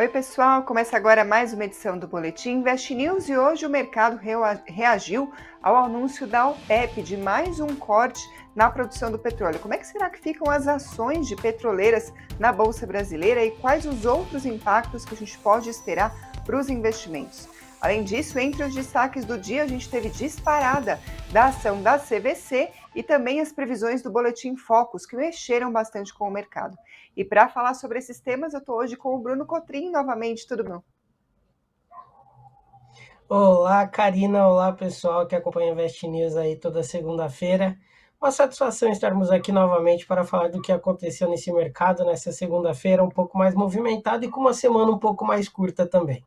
Oi, pessoal. Começa agora mais uma edição do Boletim Invest News e hoje o mercado reagiu ao anúncio da OPEP de mais um corte na produção do petróleo. Como é que será que ficam as ações de petroleiras na Bolsa Brasileira e quais os outros impactos que a gente pode esperar para os investimentos? Além disso, entre os destaques do dia, a gente teve disparada da ação da CVC e também as previsões do Boletim Focus, que mexeram bastante com o mercado. E para falar sobre esses temas, eu estou hoje com o Bruno Cotrim novamente. Tudo bom? Olá, Karina. Olá, pessoal que acompanha Invest News aí toda segunda-feira. Uma satisfação estarmos aqui novamente para falar do que aconteceu nesse mercado nessa segunda-feira, um pouco mais movimentado e com uma semana um pouco mais curta também.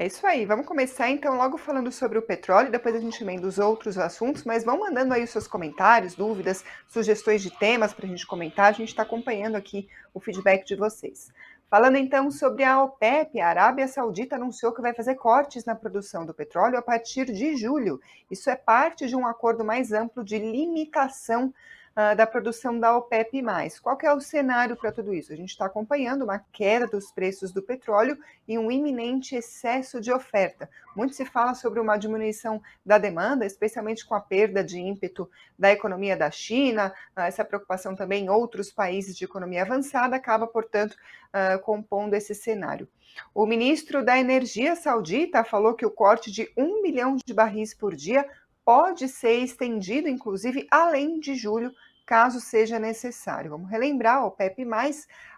É isso aí. Vamos começar então logo falando sobre o petróleo, depois a gente emenda os outros assuntos, mas vão mandando aí os seus comentários, dúvidas, sugestões de temas para a gente comentar. A gente está acompanhando aqui o feedback de vocês. Falando então sobre a OPEP, a Arábia Saudita anunciou que vai fazer cortes na produção do petróleo a partir de julho. Isso é parte de um acordo mais amplo de limitação uh, da produção da OPEP+. Qual é o cenário para tudo isso? A gente está acompanhando uma queda dos preços do petróleo e um iminente excesso de oferta. Muito se fala sobre uma diminuição da demanda, especialmente com a perda de ímpeto da economia da China, uh, essa preocupação também em outros países de economia avançada acaba, portanto, uh, compondo esse cenário. O ministro da Energia saudita falou que o corte de um milhão de barris por dia pode ser estendido, inclusive, além de julho, caso seja necessário. Vamos relembrar, a OPEP+,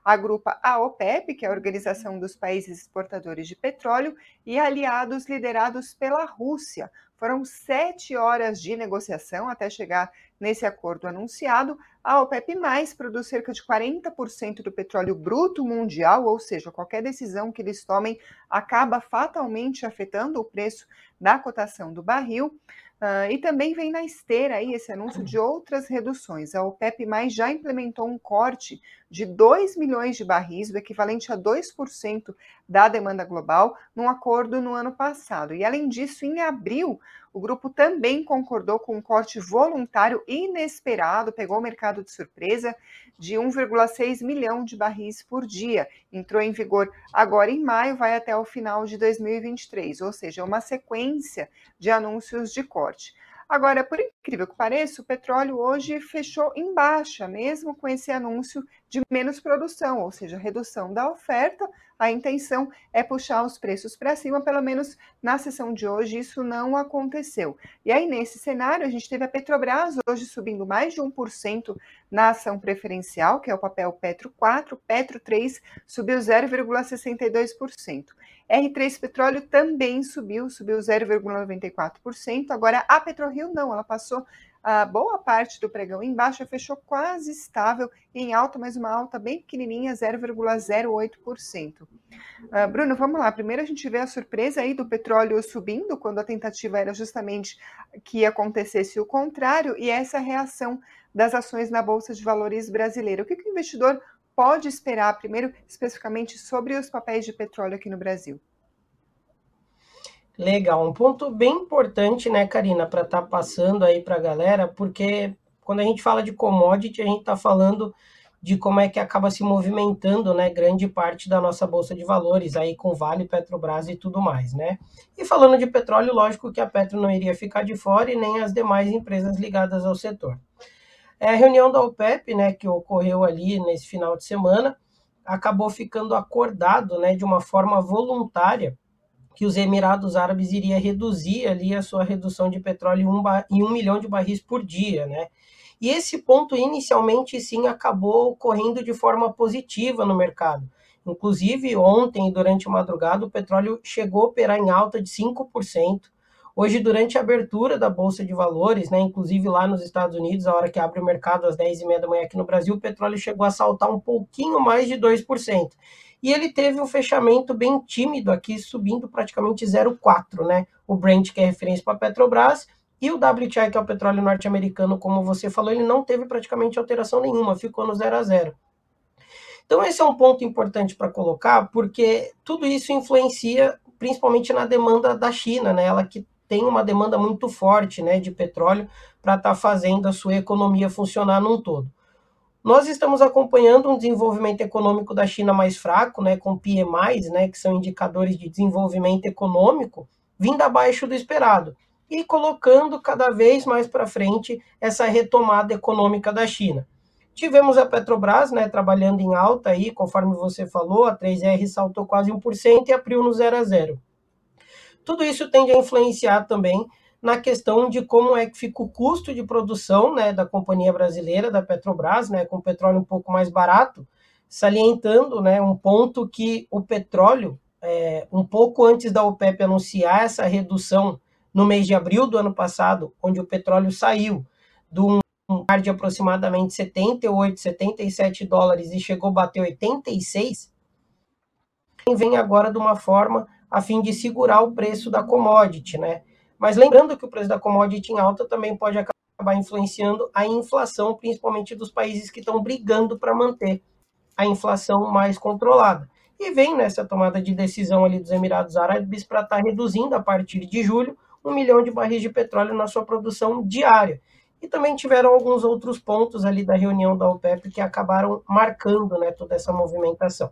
agrupa a OPEP, que é a Organização dos Países Exportadores de Petróleo, e aliados liderados pela Rússia. Foram sete horas de negociação até chegar nesse acordo anunciado. A OPEP+, produz cerca de 40% do petróleo bruto mundial, ou seja, qualquer decisão que eles tomem acaba fatalmente afetando o preço da cotação do barril. Uh, e também vem na esteira aí esse anúncio de outras reduções. A OPEP mais já implementou um corte de 2 milhões de barris, o equivalente a 2% da demanda global, num acordo no ano passado. E além disso, em abril, o grupo também concordou com um corte voluntário inesperado, pegou o mercado de surpresa, de 1,6 milhão de barris por dia. Entrou em vigor agora em maio, vai até o final de 2023, ou seja, uma sequência de anúncios de corte. Agora, por incrível que pareça, o petróleo hoje fechou em baixa, mesmo com esse anúncio de menos produção, ou seja, redução da oferta. A intenção é puxar os preços para cima, pelo menos na sessão de hoje isso não aconteceu. E aí, nesse cenário, a gente teve a Petrobras hoje subindo mais de 1% na ação preferencial, que é o papel Petro 4, Petro 3 subiu 0,62%. R3 Petróleo também subiu, subiu 0,94%. Agora a PetroRio não, ela passou a boa parte do pregão em baixa, fechou quase estável em alta, mas uma alta bem pequenininha, 0,08%. Uh, Bruno, vamos lá. Primeiro a gente vê a surpresa aí do petróleo subindo, quando a tentativa era justamente que acontecesse o contrário, e essa reação das ações na Bolsa de Valores brasileira. O que, que o investidor pode esperar, primeiro, especificamente sobre os papéis de petróleo aqui no Brasil? Legal, um ponto bem importante, né, Karina, para estar tá passando aí para a galera, porque quando a gente fala de commodity, a gente está falando de como é que acaba se movimentando, né, grande parte da nossa bolsa de valores aí com Vale, Petrobras e tudo mais, né? E falando de petróleo, lógico que a Petro não iria ficar de fora e nem as demais empresas ligadas ao setor. É, a reunião da OPEP, né, que ocorreu ali nesse final de semana, acabou ficando acordado, né, de uma forma voluntária, que os Emirados Árabes iria reduzir ali a sua redução de petróleo em um, um milhão de barris por dia, né? E esse ponto inicialmente sim acabou ocorrendo de forma positiva no mercado. Inclusive, ontem, durante a madrugada, o petróleo chegou a operar em alta de 5%, Hoje, durante a abertura da Bolsa de Valores, né, inclusive lá nos Estados Unidos, a hora que abre o mercado às 10h30 da manhã aqui no Brasil, o petróleo chegou a saltar um pouquinho mais de 2%. E ele teve um fechamento bem tímido aqui, subindo praticamente 0,4%, né? O Brent, que é referência para a Petrobras, e o WTI, que é o petróleo norte-americano, como você falou, ele não teve praticamente alteração nenhuma, ficou no 0 a 0. Então, esse é um ponto importante para colocar, porque tudo isso influencia principalmente na demanda da China, né? Ela que tem uma demanda muito forte né, de petróleo para estar tá fazendo a sua economia funcionar num todo. Nós estamos acompanhando um desenvolvimento econômico da China mais fraco, né, com PMIs, né, que são indicadores de desenvolvimento econômico, vindo abaixo do esperado e colocando cada vez mais para frente essa retomada econômica da China. Tivemos a Petrobras, né, trabalhando em alta aí, conforme você falou, a 3R saltou quase 1% e abriu no 0 a 0. Tudo isso tende a influenciar também na questão de como é que fica o custo de produção né, da companhia brasileira, da Petrobras, né, com petróleo um pouco mais barato, salientando né, um ponto que o petróleo, é, um pouco antes da OPEP anunciar essa redução no mês de abril do ano passado, onde o petróleo saiu de um mar de aproximadamente 78, 77 dólares e chegou a bater 86, vem agora de uma forma a fim de segurar o preço da commodity, né? Mas lembrando que o preço da commodity em alta também pode acabar influenciando a inflação, principalmente dos países que estão brigando para manter a inflação mais controlada. E vem nessa tomada de decisão ali dos Emirados Árabes para estar tá reduzindo a partir de julho um milhão de barris de petróleo na sua produção diária. E também tiveram alguns outros pontos ali da reunião da OPEP que acabaram marcando né, toda essa movimentação.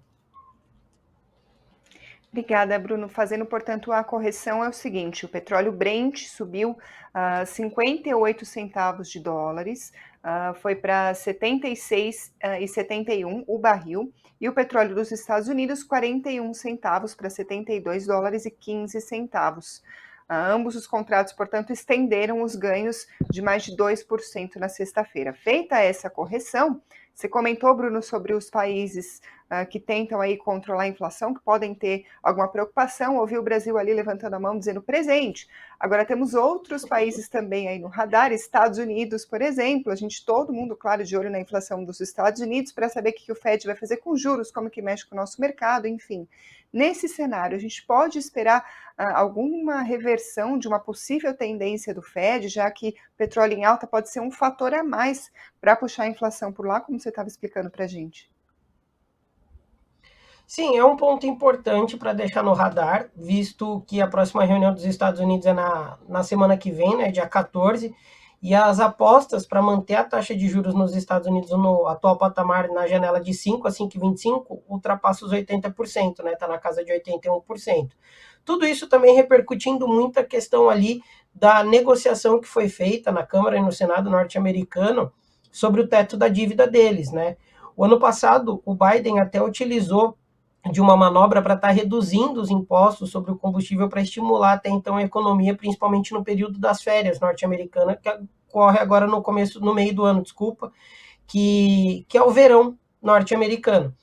Obrigada, Bruno. Fazendo, portanto, a correção é o seguinte: o petróleo Brent subiu uh, 58 centavos de dólares, uh, foi para 76,71 uh, o barril, e o petróleo dos Estados Unidos 41 centavos para 72 dólares e 15 centavos. Uh, ambos os contratos, portanto, estenderam os ganhos de mais de 2% na sexta-feira. Feita essa correção, você comentou, Bruno, sobre os países uh, que tentam aí controlar a inflação, que podem ter alguma preocupação. Ouvi o Brasil ali levantando a mão dizendo presente. Agora temos outros países também aí no radar, Estados Unidos, por exemplo. A gente, todo mundo, claro, de olho na inflação dos Estados Unidos para saber o que o Fed vai fazer com juros, como que mexe com o nosso mercado, enfim. Nesse cenário, a gente pode esperar uh, alguma reversão de uma possível tendência do Fed, já que petróleo em alta pode ser um fator a mais para puxar a inflação por lá, como você estava explicando para a gente. Sim, é um ponto importante para deixar no radar, visto que a próxima reunião dos Estados Unidos é na, na semana que vem, né, dia 14, e as apostas para manter a taxa de juros nos Estados Unidos no atual patamar na janela de 5 a 5,25 ultrapassa os 80%, né? Está na casa de 81%. Tudo isso também repercutindo muito a questão ali da negociação que foi feita na Câmara e no Senado norte-americano sobre o teto da dívida deles, né? O ano passado, o Biden até utilizou de uma manobra para estar tá reduzindo os impostos sobre o combustível para estimular até então a economia, principalmente no período das férias norte-americanas, que ocorre agora no começo, no meio do ano, desculpa, que, que é o verão norte-americano.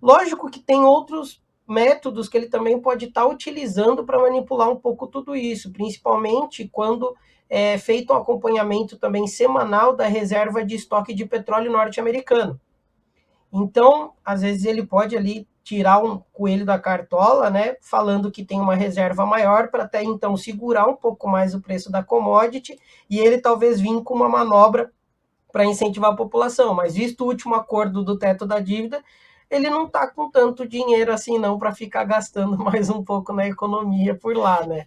Lógico que tem outros métodos que ele também pode estar tá utilizando para manipular um pouco tudo isso, principalmente quando é feito um acompanhamento também semanal da reserva de estoque de petróleo norte-americano. Então, às vezes ele pode ali tirar um coelho da cartola, né, falando que tem uma reserva maior para até então segurar um pouco mais o preço da commodity e ele talvez vir com uma manobra para incentivar a população. Mas visto o último acordo do teto da dívida, ele não está com tanto dinheiro assim não para ficar gastando mais um pouco na economia por lá, né?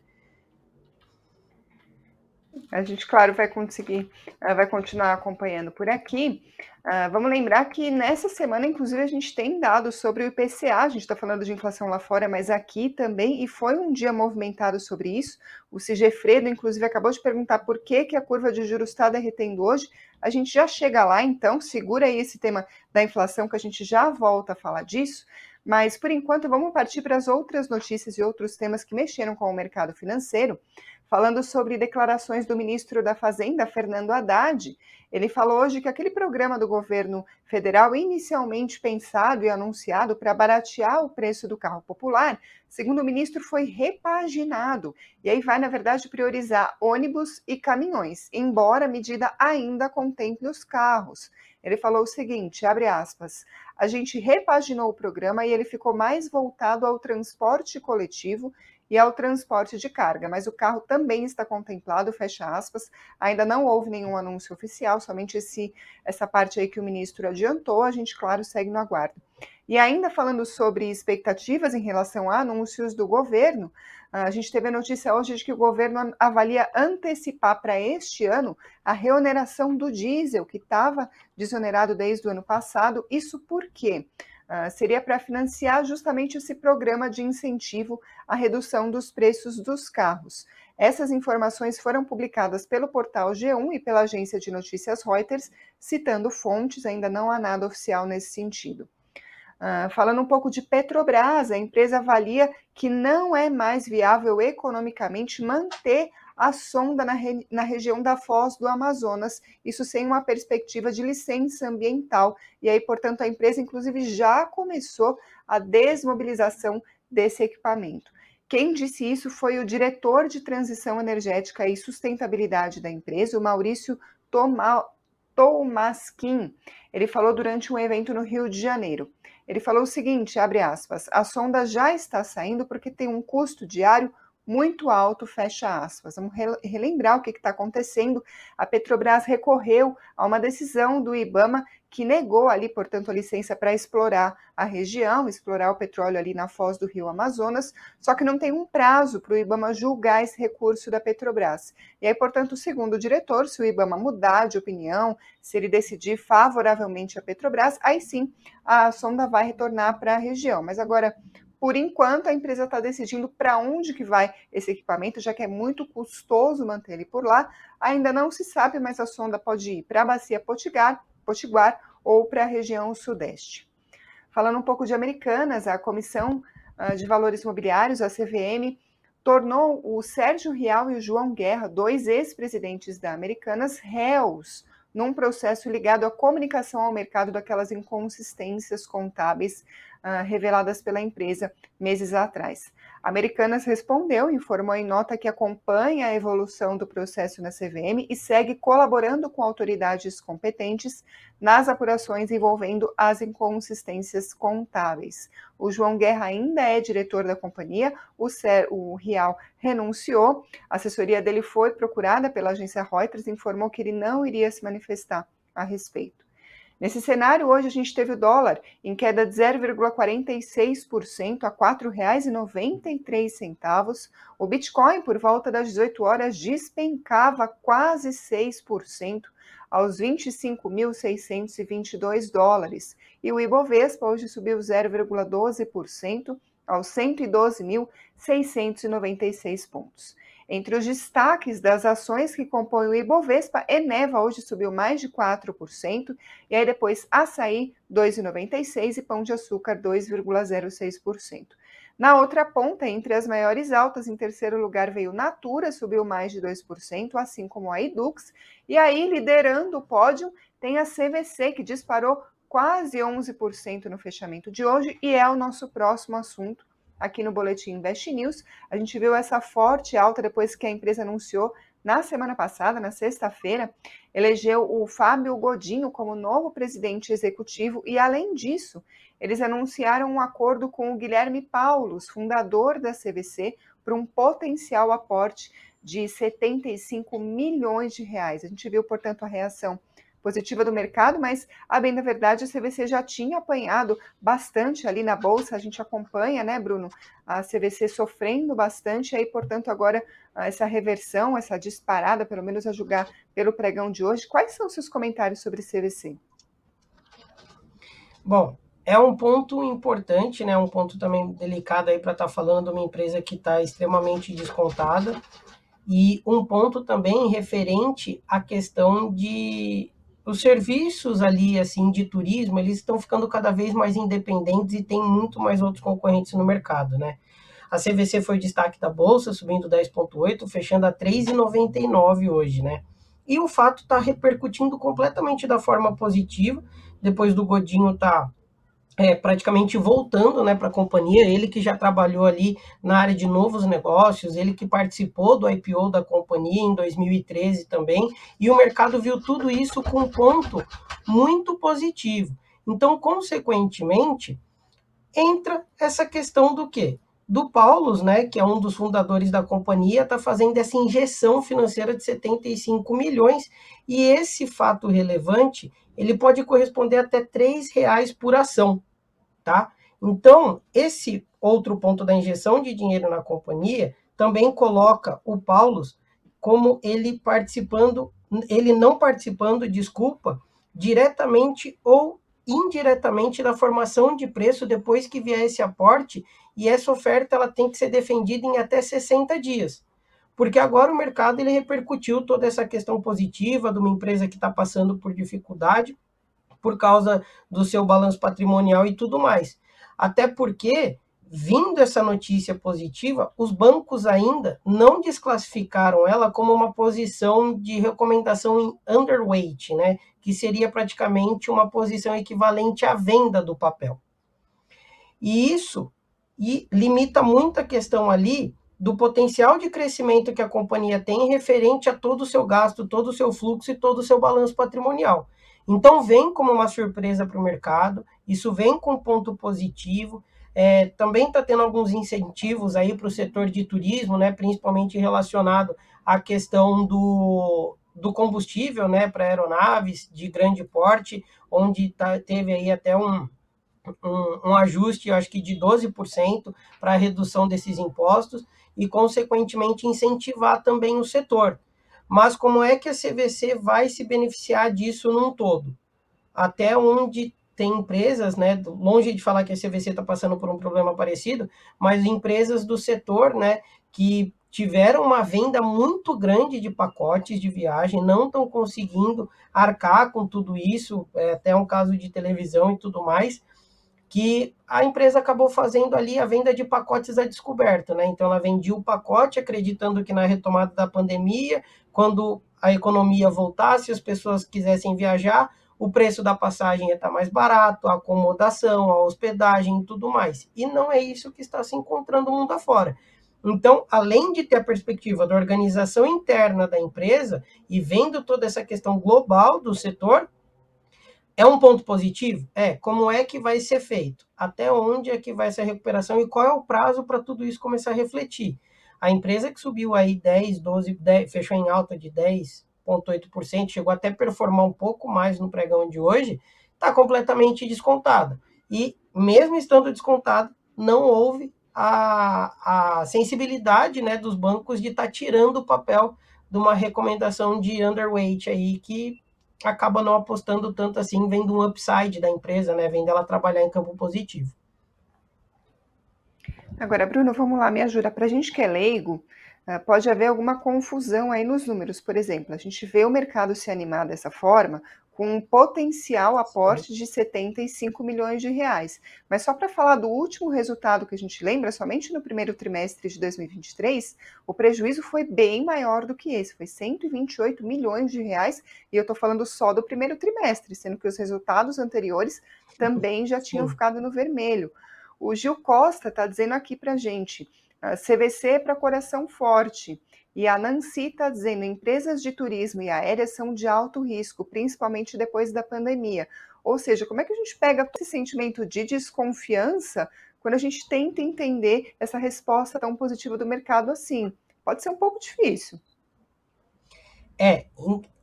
A gente, claro, vai conseguir, eh, vai continuar acompanhando por aqui. Uh, vamos lembrar que nessa semana, inclusive, a gente tem dados sobre o IPCA. A gente está falando de inflação lá fora, mas aqui também, e foi um dia movimentado sobre isso. O Sigefredo, inclusive, acabou de perguntar por que, que a curva de juros está derretendo hoje. A gente já chega lá, então, segura aí esse tema da inflação, que a gente já volta a falar disso. Mas, por enquanto, vamos partir para as outras notícias e outros temas que mexeram com o mercado financeiro falando sobre declarações do ministro da Fazenda, Fernando Haddad. Ele falou hoje que aquele programa do governo federal, inicialmente pensado e anunciado para baratear o preço do carro popular, segundo o ministro, foi repaginado. E aí vai, na verdade, priorizar ônibus e caminhões, embora a medida ainda contemple os carros. Ele falou o seguinte, abre aspas, a gente repaginou o programa e ele ficou mais voltado ao transporte coletivo e ao transporte de carga, mas o carro também está contemplado, fecha aspas. Ainda não houve nenhum anúncio oficial, somente esse, essa parte aí que o ministro adiantou, a gente, claro, segue no aguardo. E ainda falando sobre expectativas em relação a anúncios do governo, a gente teve a notícia hoje de que o governo avalia antecipar para este ano a reoneração do diesel, que estava desonerado desde o ano passado. Isso por quê? Uh, seria para financiar justamente esse programa de incentivo à redução dos preços dos carros. Essas informações foram publicadas pelo portal G1 e pela agência de notícias Reuters, citando fontes, ainda não há nada oficial nesse sentido. Uh, falando um pouco de Petrobras, a empresa avalia que não é mais viável economicamente manter a sonda na, re, na, região da Foz do Amazonas, isso sem uma perspectiva de licença ambiental. E aí, portanto, a empresa, inclusive, já começou a desmobilização desse equipamento. Quem disse isso foi o diretor de transição energética e sustentabilidade da empresa, o Maurício Tomaskin. Ele falou durante um evento no Rio de Janeiro. Ele falou o seguinte, abre aspas, a sonda já está saindo porque tem um custo diário muito alto, fecha aspas. Vamos relembrar o que está acontecendo. A Petrobras recorreu a uma decisão do IBAMA que negou ali, portanto, a licença para explorar a região, explorar o petróleo ali na foz do rio Amazonas, só que não tem um prazo para o IBAMA julgar esse recurso da Petrobras. E aí, portanto, segundo o diretor, se o IBAMA mudar de opinião, se ele decidir favoravelmente a Petrobras, aí sim a sonda vai retornar para a região. Mas agora, por enquanto, a empresa está decidindo para onde que vai esse equipamento, já que é muito custoso manter ele por lá. Ainda não se sabe, mas a sonda pode ir para a bacia Potiguar, Potiguar ou para a região sudeste. Falando um pouco de Americanas, a Comissão ah, de Valores Imobiliários, a CVM, tornou o Sérgio Rial e o João Guerra, dois ex-presidentes da Americanas, réus num processo ligado à comunicação ao mercado daquelas inconsistências contábeis uh, reveladas pela empresa meses atrás. Americanas respondeu, informou em nota que acompanha a evolução do processo na CVM e segue colaborando com autoridades competentes nas apurações envolvendo as inconsistências contábeis. O João Guerra ainda é diretor da companhia, o, o Rial renunciou, a assessoria dele foi procurada pela agência Reuters e informou que ele não iria se manifestar a respeito. Nesse cenário, hoje a gente teve o dólar em queda de 0,46% a R$ 4,93. O Bitcoin, por volta das 18 horas, despencava quase 6% aos 25.622 dólares. E o Ibovespa hoje subiu 0,12% aos 112.696 pontos. Entre os destaques das ações que compõem o Ibovespa, Eneva hoje subiu mais de 4%, e aí depois Açaí 2,96% e Pão de Açúcar 2,06%. Na outra ponta, entre as maiores altas, em terceiro lugar veio Natura, subiu mais de 2%, assim como a Edux. E aí, liderando o pódio, tem a CVC, que disparou quase 11% no fechamento de hoje, e é o nosso próximo assunto aqui no Boletim Invest News. A gente viu essa forte alta depois que a empresa anunciou na semana passada, na sexta-feira, elegeu o Fábio Godinho como novo presidente executivo e, além disso, eles anunciaram um acordo com o Guilherme Paulos, fundador da CVC, para um potencial aporte de 75 milhões de reais. A gente viu, portanto, a reação positiva do mercado, mas a bem da verdade a CVC já tinha apanhado bastante ali na bolsa, a gente acompanha, né, Bruno, a CVC sofrendo bastante, aí, portanto, agora essa reversão, essa disparada, pelo menos a julgar pelo pregão de hoje. Quais são seus comentários sobre CVC? Bom, é um ponto importante, né? Um ponto também delicado aí para estar tá falando de uma empresa que está extremamente descontada e um ponto também referente à questão de os serviços ali, assim, de turismo, eles estão ficando cada vez mais independentes e tem muito mais outros concorrentes no mercado, né? A CVC foi destaque da bolsa, subindo 10,8, fechando a 3,99 hoje, né? E o fato está repercutindo completamente da forma positiva, depois do Godinho tá é, praticamente voltando né, para a companhia, ele que já trabalhou ali na área de novos negócios, ele que participou do IPO da companhia em 2013 também, e o mercado viu tudo isso com um ponto muito positivo. Então, consequentemente, entra essa questão do quê? Do Paulus, né, que é um dos fundadores da companhia, está fazendo essa injeção financeira de 75 milhões, e esse fato relevante ele pode corresponder até R$ reais por ação, tá? Então, esse outro ponto da injeção de dinheiro na companhia também coloca o Paulus como ele participando, ele não participando, desculpa, diretamente ou indiretamente da formação de preço depois que vier esse aporte, e essa oferta ela tem que ser defendida em até 60 dias. Porque agora o mercado ele repercutiu toda essa questão positiva de uma empresa que está passando por dificuldade por causa do seu balanço patrimonial e tudo mais. Até porque vindo essa notícia positiva, os bancos ainda não desclassificaram ela como uma posição de recomendação em underweight, né? Que seria praticamente uma posição equivalente à venda do papel. E isso e limita muito a questão ali do potencial de crescimento que a companhia tem referente a todo o seu gasto, todo o seu fluxo e todo o seu balanço patrimonial. Então vem como uma surpresa para o mercado, isso vem com ponto positivo, é, também está tendo alguns incentivos aí para o setor de turismo, né, principalmente relacionado à questão do, do combustível né, para aeronaves de grande porte, onde tá, teve aí até um, um, um ajuste, acho que de 12% para a redução desses impostos e, consequentemente, incentivar também o setor. Mas como é que a CVC vai se beneficiar disso num todo? Até onde tem empresas, né, longe de falar que a CVC está passando por um problema parecido, mas empresas do setor, né, que tiveram uma venda muito grande de pacotes de viagem, não estão conseguindo arcar com tudo isso, é até um caso de televisão e tudo mais, que a empresa acabou fazendo ali a venda de pacotes a descoberto, né? Então ela vendia o pacote acreditando que na retomada da pandemia, quando a economia voltasse, as pessoas quisessem viajar, o preço da passagem está mais barato, a acomodação, a hospedagem e tudo mais. E não é isso que está se encontrando mundo afora. Então, além de ter a perspectiva da organização interna da empresa e vendo toda essa questão global do setor, é um ponto positivo? É. Como é que vai ser feito? Até onde é que vai ser a recuperação e qual é o prazo para tudo isso começar a refletir? A empresa que subiu aí 10, 12, 10, fechou em alta de 10, 0,8%, chegou até a performar um pouco mais no pregão de hoje, está completamente descontada. E mesmo estando descontado, não houve a, a sensibilidade né, dos bancos de estar tá tirando o papel de uma recomendação de underweight aí que acaba não apostando tanto assim, vendo um upside da empresa, né, vendo ela trabalhar em campo positivo. Agora, Bruno, vamos lá, me ajuda. Para a gente que é leigo, ah, pode haver alguma confusão aí nos números. Por exemplo, a gente vê o mercado se animar dessa forma com um potencial aporte de 75 milhões de reais. Mas só para falar do último resultado que a gente lembra, somente no primeiro trimestre de 2023, o prejuízo foi bem maior do que esse, foi 128 milhões de reais, e eu estou falando só do primeiro trimestre, sendo que os resultados anteriores também já tinham ficado no vermelho. O Gil Costa está dizendo aqui para a gente, CVC para coração forte. E a Nancy está dizendo: empresas de turismo e aéreas são de alto risco, principalmente depois da pandemia. Ou seja, como é que a gente pega esse sentimento de desconfiança quando a gente tenta entender essa resposta tão positiva do mercado assim? Pode ser um pouco difícil. É,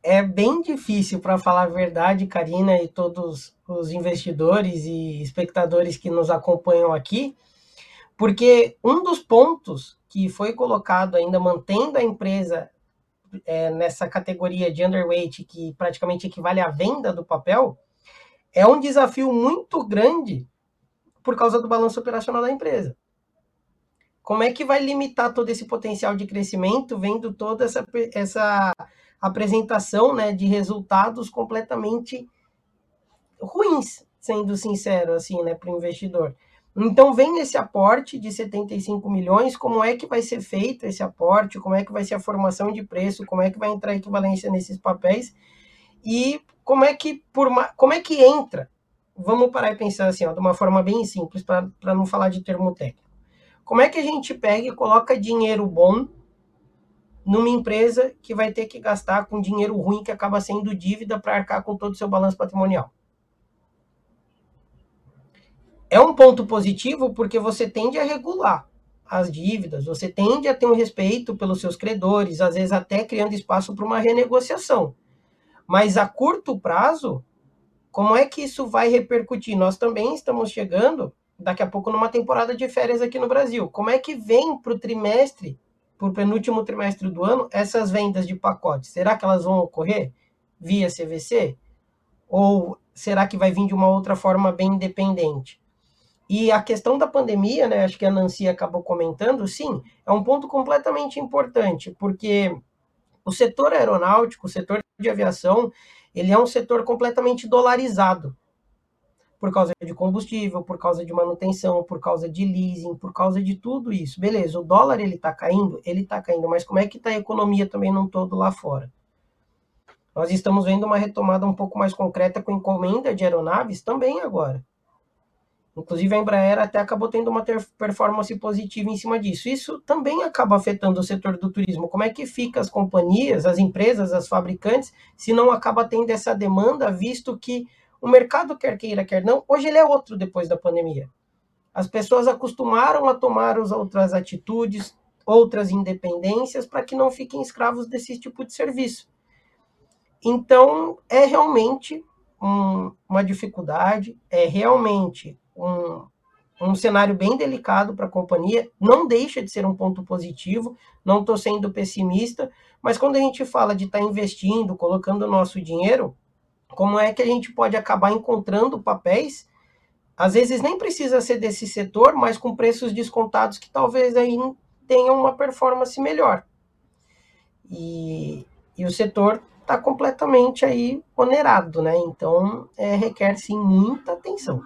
é bem difícil, para falar a verdade, Karina e todos os investidores e espectadores que nos acompanham aqui porque um dos pontos que foi colocado ainda mantendo a empresa é, nessa categoria de underweight, que praticamente equivale à venda do papel, é um desafio muito grande por causa do balanço operacional da empresa. Como é que vai limitar todo esse potencial de crescimento, vendo toda essa, essa apresentação né, de resultados completamente ruins, sendo sincero, assim, né, para o investidor? Então vem esse aporte de 75 milhões, como é que vai ser feito esse aporte, como é que vai ser a formação de preço, como é que vai entrar a equivalência nesses papéis e como é que por como é que entra? Vamos parar e pensar assim, ó, de uma forma bem simples para não falar de termo técnico. Como é que a gente pega e coloca dinheiro bom numa empresa que vai ter que gastar com dinheiro ruim que acaba sendo dívida para arcar com todo o seu balanço patrimonial? É um ponto positivo porque você tende a regular as dívidas, você tende a ter um respeito pelos seus credores, às vezes até criando espaço para uma renegociação. Mas a curto prazo, como é que isso vai repercutir? Nós também estamos chegando daqui a pouco numa temporada de férias aqui no Brasil. Como é que vem para o trimestre para o penúltimo trimestre do ano, essas vendas de pacotes, será que elas vão ocorrer via CVC? Ou será que vai vir de uma outra forma bem independente? E a questão da pandemia, né, acho que a Nancy acabou comentando, sim, é um ponto completamente importante, porque o setor aeronáutico, o setor de aviação, ele é um setor completamente dolarizado por causa de combustível, por causa de manutenção, por causa de leasing, por causa de tudo isso. Beleza, o dólar ele está caindo, ele está caindo, mas como é que está a economia também num todo lá fora? Nós estamos vendo uma retomada um pouco mais concreta com encomenda de aeronaves também agora. Inclusive a Embraer até acabou tendo uma performance positiva em cima disso. Isso também acaba afetando o setor do turismo. Como é que fica as companhias, as empresas, as fabricantes, se não acaba tendo essa demanda, visto que o mercado, quer queira, quer não, hoje ele é outro depois da pandemia. As pessoas acostumaram a tomar as outras atitudes, outras independências, para que não fiquem escravos desse tipo de serviço. Então, é realmente um, uma dificuldade, é realmente um, um cenário bem delicado para a companhia, não deixa de ser um ponto positivo, não estou sendo pessimista, mas quando a gente fala de estar tá investindo, colocando o nosso dinheiro, como é que a gente pode acabar encontrando papéis, às vezes nem precisa ser desse setor, mas com preços descontados que talvez aí tenham uma performance melhor. E, e o setor está completamente aí onerado, né? Então é, requer sim muita atenção.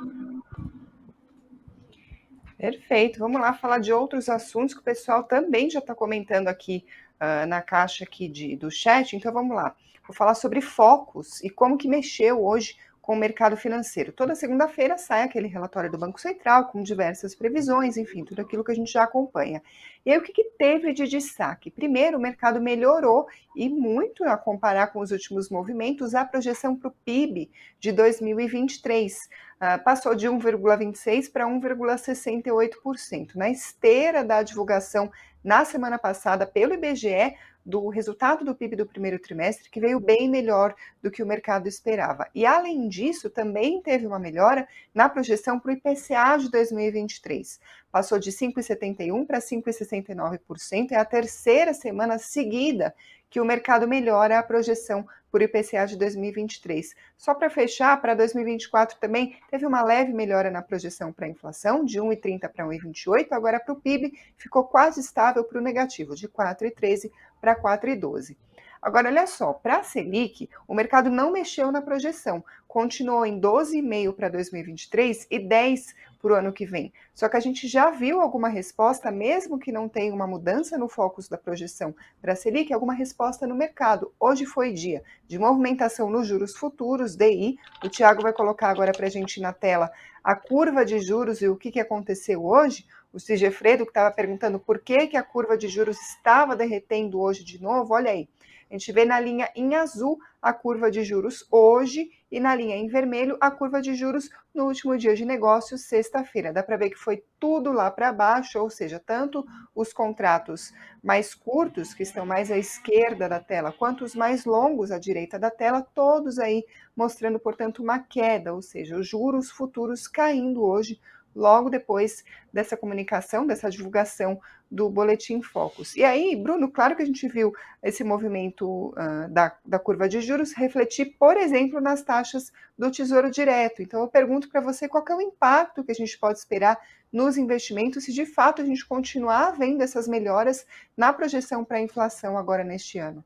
Perfeito. Vamos lá falar de outros assuntos que o pessoal também já está comentando aqui uh, na caixa aqui de, do chat. Então vamos lá. Vou falar sobre focos e como que mexeu hoje com o mercado financeiro. Toda segunda-feira sai aquele relatório do Banco Central com diversas previsões, enfim, tudo aquilo que a gente já acompanha. E aí, o que, que teve de destaque? Primeiro, o mercado melhorou e muito a comparar com os últimos movimentos a projeção para o PIB de 2023. Uh, passou de 1,26% para 1,68%. Na esteira da divulgação na semana passada pelo IBGE, do resultado do PIB do primeiro trimestre, que veio bem melhor do que o mercado esperava. E, além disso, também teve uma melhora na projeção para o IPCA de 2023. Passou de 5,71% para 5,69%, é a terceira semana seguida que o mercado melhora a projeção por IPCA de 2023. Só para fechar, para 2024 também teve uma leve melhora na projeção para a inflação, de 1,30 para 1,28, agora para o PIB ficou quase estável para o negativo, de 4,13 para 4,12. Agora, olha só, para a Selic, o mercado não mexeu na projeção, continuou em 12,5 para 2023 e 10 para o ano que vem. Só que a gente já viu alguma resposta, mesmo que não tenha uma mudança no foco da projeção para a Selic, alguma resposta no mercado. Hoje foi dia de movimentação nos juros futuros, DI. O Tiago vai colocar agora para a gente na tela a curva de juros e o que, que aconteceu hoje. O Sigefredo que estava perguntando por que, que a curva de juros estava derretendo hoje de novo, olha aí. A gente vê na linha em azul a curva de juros hoje e na linha em vermelho a curva de juros no último dia de negócio, sexta-feira. Dá para ver que foi tudo lá para baixo, ou seja, tanto os contratos mais curtos, que estão mais à esquerda da tela, quanto os mais longos à direita da tela, todos aí mostrando, portanto, uma queda, ou seja, os juros futuros caindo hoje logo depois dessa comunicação, dessa divulgação do Boletim Focus. E aí, Bruno, claro que a gente viu esse movimento uh, da, da curva de juros refletir, por exemplo, nas taxas do Tesouro Direto. Então, eu pergunto para você qual é o impacto que a gente pode esperar nos investimentos se de fato a gente continuar vendo essas melhoras na projeção para a inflação agora neste ano.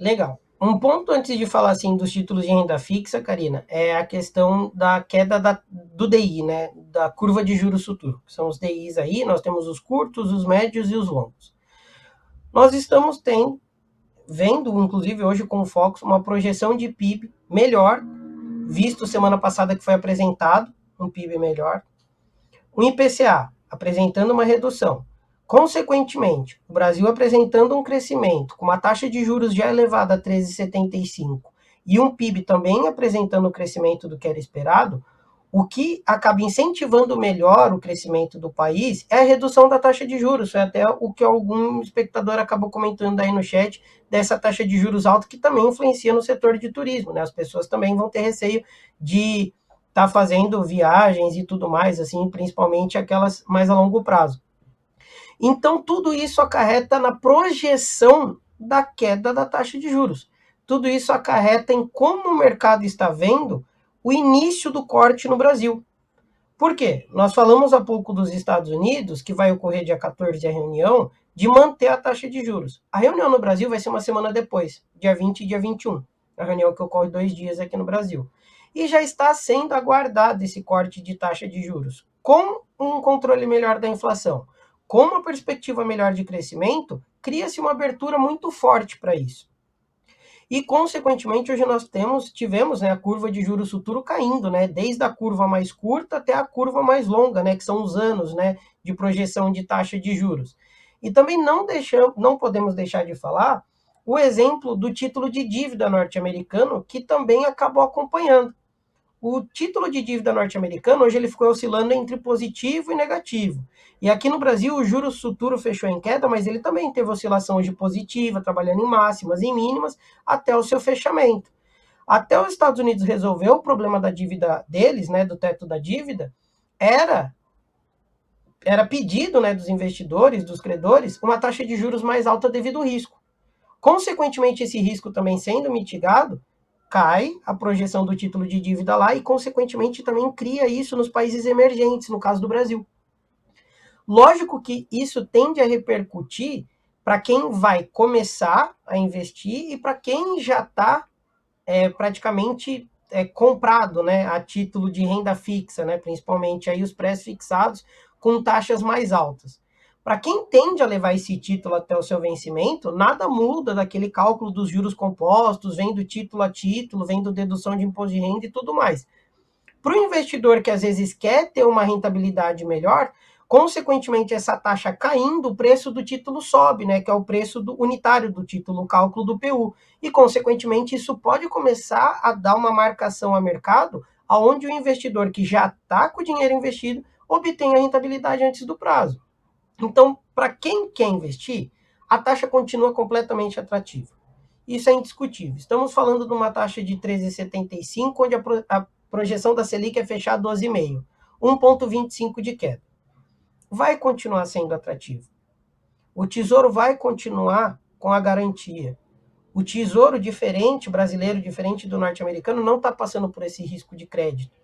Legal. Um ponto antes de falar assim dos títulos de renda fixa, Karina, é a questão da queda da, do DI, né? Da curva de juros futuro. São os DIs aí, nós temos os curtos, os médios e os longos. Nós estamos tendo, vendo, inclusive hoje com o Fox, uma projeção de PIB melhor, visto semana passada que foi apresentado, um PIB melhor. O IPCA apresentando uma redução. Consequentemente, o Brasil apresentando um crescimento com uma taxa de juros já elevada a 13,75 e um PIB também apresentando o crescimento do que era esperado, o que acaba incentivando melhor o crescimento do país é a redução da taxa de juros. Foi até o que algum espectador acabou comentando aí no chat dessa taxa de juros alta que também influencia no setor de turismo. Né? As pessoas também vão ter receio de estar tá fazendo viagens e tudo mais, assim, principalmente aquelas mais a longo prazo. Então, tudo isso acarreta na projeção da queda da taxa de juros. Tudo isso acarreta em como o mercado está vendo o início do corte no Brasil. Por quê? Nós falamos há pouco dos Estados Unidos, que vai ocorrer dia 14 a reunião, de manter a taxa de juros. A reunião no Brasil vai ser uma semana depois, dia 20 e dia 21. A reunião que ocorre dois dias aqui no Brasil. E já está sendo aguardado esse corte de taxa de juros. Com um controle melhor da inflação, com uma perspectiva melhor de crescimento, cria-se uma abertura muito forte para isso. E, consequentemente, hoje nós temos, tivemos né, a curva de juros futuro caindo, né, desde a curva mais curta até a curva mais longa, né, que são os anos né, de projeção de taxa de juros. E também não, deixamos, não podemos deixar de falar o exemplo do título de dívida norte-americano, que também acabou acompanhando. O título de dívida norte-americano, hoje ele ficou oscilando entre positivo e negativo. E aqui no Brasil, o juros futuro fechou em queda, mas ele também teve oscilação hoje positiva, trabalhando em máximas e mínimas, até o seu fechamento. Até os Estados Unidos resolver o problema da dívida deles, né, do teto da dívida, era era pedido né, dos investidores, dos credores, uma taxa de juros mais alta devido ao risco. Consequentemente, esse risco também sendo mitigado, cai a projeção do título de dívida lá e, consequentemente, também cria isso nos países emergentes, no caso do Brasil. Lógico que isso tende a repercutir para quem vai começar a investir e para quem já está é, praticamente é, comprado né, a título de renda fixa, né, principalmente aí os pré-fixados com taxas mais altas. Para quem tende a levar esse título até o seu vencimento, nada muda daquele cálculo dos juros compostos, vem do título a título, vem do dedução de imposto de renda e tudo mais. Para o investidor que às vezes quer ter uma rentabilidade melhor, Consequentemente, essa taxa caindo, o preço do título sobe, né, que é o preço do unitário do título, o cálculo do PU. E, consequentemente, isso pode começar a dar uma marcação a mercado, aonde o investidor que já está com o dinheiro investido obtém a rentabilidade antes do prazo. Então, para quem quer investir, a taxa continua completamente atrativa. Isso é indiscutível. Estamos falando de uma taxa de 13,75, onde a, pro, a projeção da Selic é fechar 12,5, 1,25 de queda vai continuar sendo atrativo. O Tesouro vai continuar com a garantia. O Tesouro diferente, brasileiro, diferente do norte-americano, não está passando por esse risco de crédito.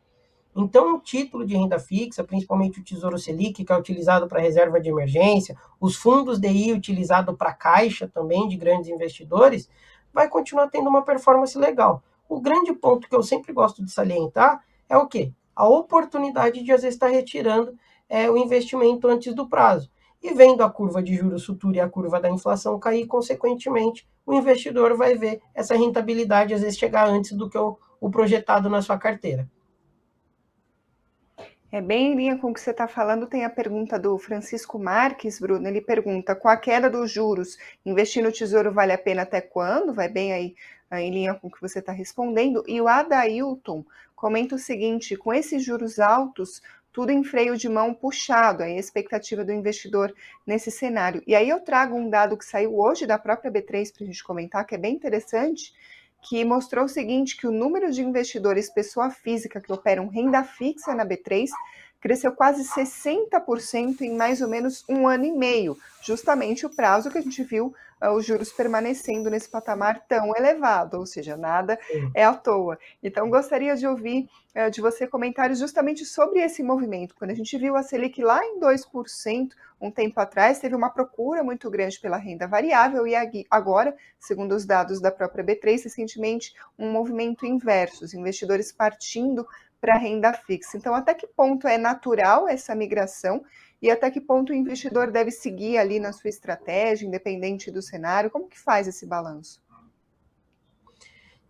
Então, o título de renda fixa, principalmente o Tesouro Selic, que é utilizado para reserva de emergência, os fundos DI utilizado para caixa também de grandes investidores, vai continuar tendo uma performance legal. O grande ponto que eu sempre gosto de salientar é o quê? A oportunidade de às vezes estar retirando é, o investimento antes do prazo. E vendo a curva de juros futuro e a curva da inflação cair, consequentemente, o investidor vai ver essa rentabilidade às vezes chegar antes do que o, o projetado na sua carteira. É bem em linha com o que você está falando. Tem a pergunta do Francisco Marques, Bruno. Ele pergunta: com a queda dos juros, investir no tesouro vale a pena até quando? Vai bem aí em linha com o que você está respondendo. E o Adailton comenta o seguinte: com esses juros altos, tudo em freio de mão puxado, a expectativa do investidor nesse cenário. E aí eu trago um dado que saiu hoje da própria B3 para a gente comentar, que é bem interessante, que mostrou o seguinte, que o número de investidores pessoa física que operam renda fixa na B3 cresceu quase 60% em mais ou menos um ano e meio, justamente o prazo que a gente viu uh, os juros permanecendo nesse patamar tão elevado, ou seja, nada é à toa. Então, gostaria de ouvir uh, de você comentários justamente sobre esse movimento. Quando a gente viu a Selic lá em 2%, um tempo atrás, teve uma procura muito grande pela renda variável e agora, segundo os dados da própria B3, recentemente, um movimento inverso, os investidores partindo para renda fixa. Então, até que ponto é natural essa migração e até que ponto o investidor deve seguir ali na sua estratégia, independente do cenário? Como que faz esse balanço?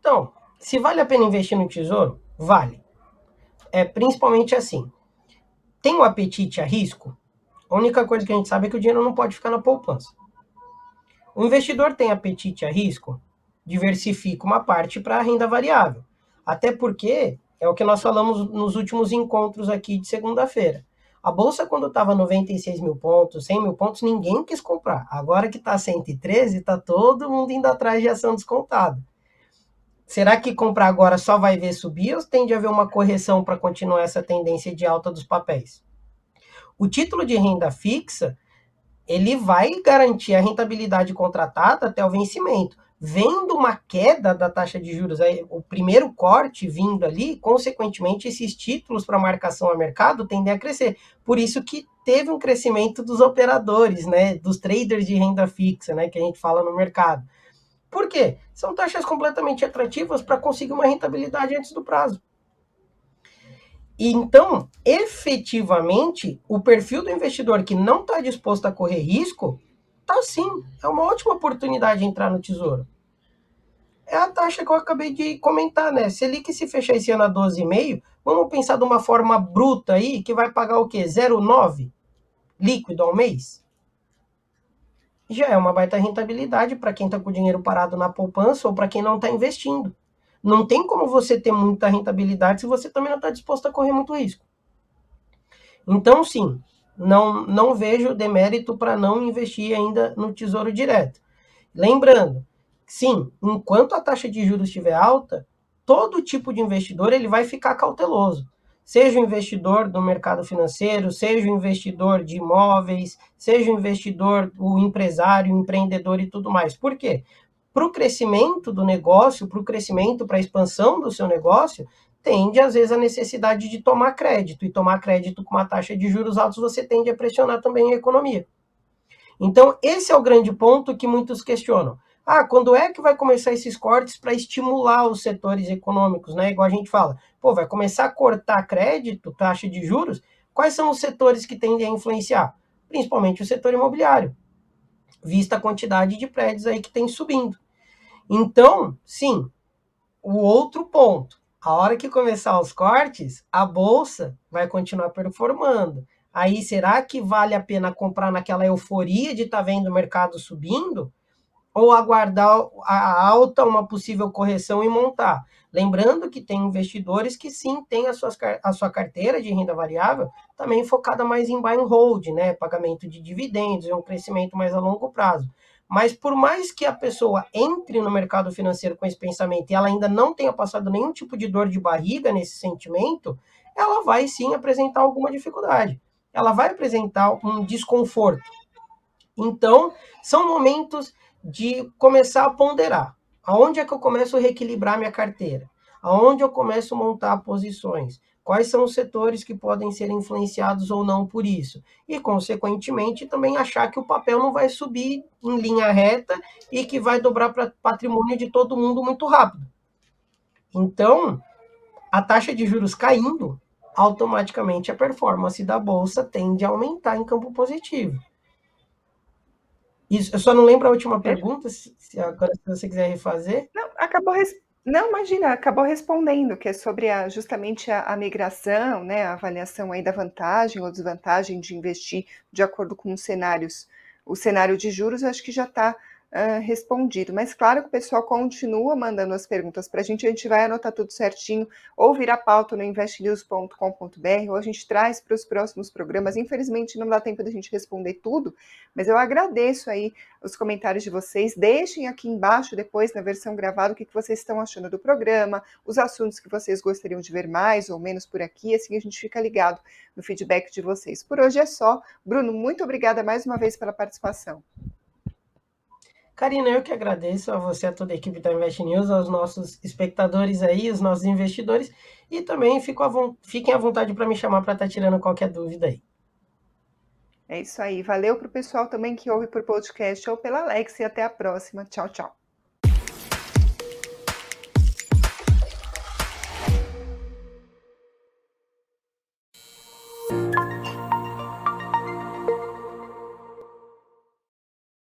Então, se vale a pena investir no tesouro, vale. É principalmente assim. Tem um apetite a risco? A única coisa que a gente sabe é que o dinheiro não pode ficar na poupança. O investidor tem apetite a risco? Diversifica uma parte para a renda variável. Até porque é o que nós falamos nos últimos encontros aqui de segunda-feira. A bolsa, quando estava 96 mil pontos, 100 mil pontos, ninguém quis comprar. Agora que está 113, está todo mundo indo atrás de ação descontada. Será que comprar agora só vai ver subir ou tende a haver uma correção para continuar essa tendência de alta dos papéis? O título de renda fixa, ele vai garantir a rentabilidade contratada até o vencimento. Vendo uma queda da taxa de juros, o primeiro corte vindo ali, consequentemente, esses títulos para marcação a mercado tendem a crescer. Por isso que teve um crescimento dos operadores, né, dos traders de renda fixa, né, que a gente fala no mercado. Por quê? São taxas completamente atrativas para conseguir uma rentabilidade antes do prazo. Então, efetivamente, o perfil do investidor que não está disposto a correr risco, tá sim. É uma ótima oportunidade de entrar no tesouro. É a taxa que eu acabei de comentar, né? Selic se fechar esse ano a 12,5, vamos pensar de uma forma bruta aí, que vai pagar o quê? 0,9 líquido ao mês? Já é uma baita rentabilidade para quem está com o dinheiro parado na poupança ou para quem não está investindo. Não tem como você ter muita rentabilidade se você também não está disposto a correr muito risco. Então, sim, não, não vejo demérito para não investir ainda no Tesouro Direto. Lembrando, sim, enquanto a taxa de juros estiver alta, todo tipo de investidor ele vai ficar cauteloso. Seja o investidor do mercado financeiro, seja o investidor de imóveis, seja o investidor, o empresário, o empreendedor e tudo mais. Por quê? para o crescimento do negócio, para o crescimento, para a expansão do seu negócio, tende, às vezes, a necessidade de tomar crédito. E tomar crédito com uma taxa de juros altos, você tende a pressionar também a economia. Então, esse é o grande ponto que muitos questionam. Ah, quando é que vai começar esses cortes para estimular os setores econômicos, né? Igual a gente fala, pô, vai começar a cortar crédito, taxa de juros. Quais são os setores que tendem a influenciar? Principalmente o setor imobiliário, vista a quantidade de prédios aí que tem subindo. Então, sim, o outro ponto, a hora que começar os cortes, a bolsa vai continuar performando. Aí, será que vale a pena comprar naquela euforia de estar tá vendo o mercado subindo? Ou aguardar a alta, uma possível correção e montar? Lembrando que tem investidores que sim têm a, suas, a sua carteira de renda variável também focada mais em buy and hold, né? Pagamento de dividendos, um crescimento mais a longo prazo. Mas por mais que a pessoa entre no mercado financeiro com esse pensamento e ela ainda não tenha passado nenhum tipo de dor de barriga nesse sentimento, ela vai sim apresentar alguma dificuldade. Ela vai apresentar um desconforto. Então, são momentos de começar a ponderar. Aonde é que eu começo a reequilibrar minha carteira? Aonde eu começo a montar posições? Quais são os setores que podem ser influenciados ou não por isso. E, consequentemente, também achar que o papel não vai subir em linha reta e que vai dobrar para patrimônio de todo mundo muito rápido. Então, a taxa de juros caindo, automaticamente a performance da bolsa tende a aumentar em campo positivo. Isso, eu só não lembro a última pergunta, se agora se você quiser refazer. Não, acabou não, imagina, acabou respondendo, que é sobre a, justamente a, a, migração, né, a avaliação aí da vantagem ou desvantagem de investir de acordo com os cenários. O cenário de juros, acho que já está respondido. Mas claro que o pessoal continua mandando as perguntas para a gente, a gente vai anotar tudo certinho, ou virar pauta no investnews.com.br, ou a gente traz para os próximos programas. Infelizmente não dá tempo da gente responder tudo, mas eu agradeço aí os comentários de vocês. Deixem aqui embaixo, depois na versão gravada, o que vocês estão achando do programa, os assuntos que vocês gostariam de ver mais ou menos por aqui, assim a gente fica ligado no feedback de vocês. Por hoje é só. Bruno, muito obrigada mais uma vez pela participação. Karina, eu que agradeço a você, a toda a equipe da Invest News, aos nossos espectadores aí, os nossos investidores, e também fico a fiquem à vontade para me chamar para estar tá tirando qualquer dúvida aí. É isso aí. Valeu para o pessoal também que ouve por podcast ou pela Alex e até a próxima. Tchau, tchau.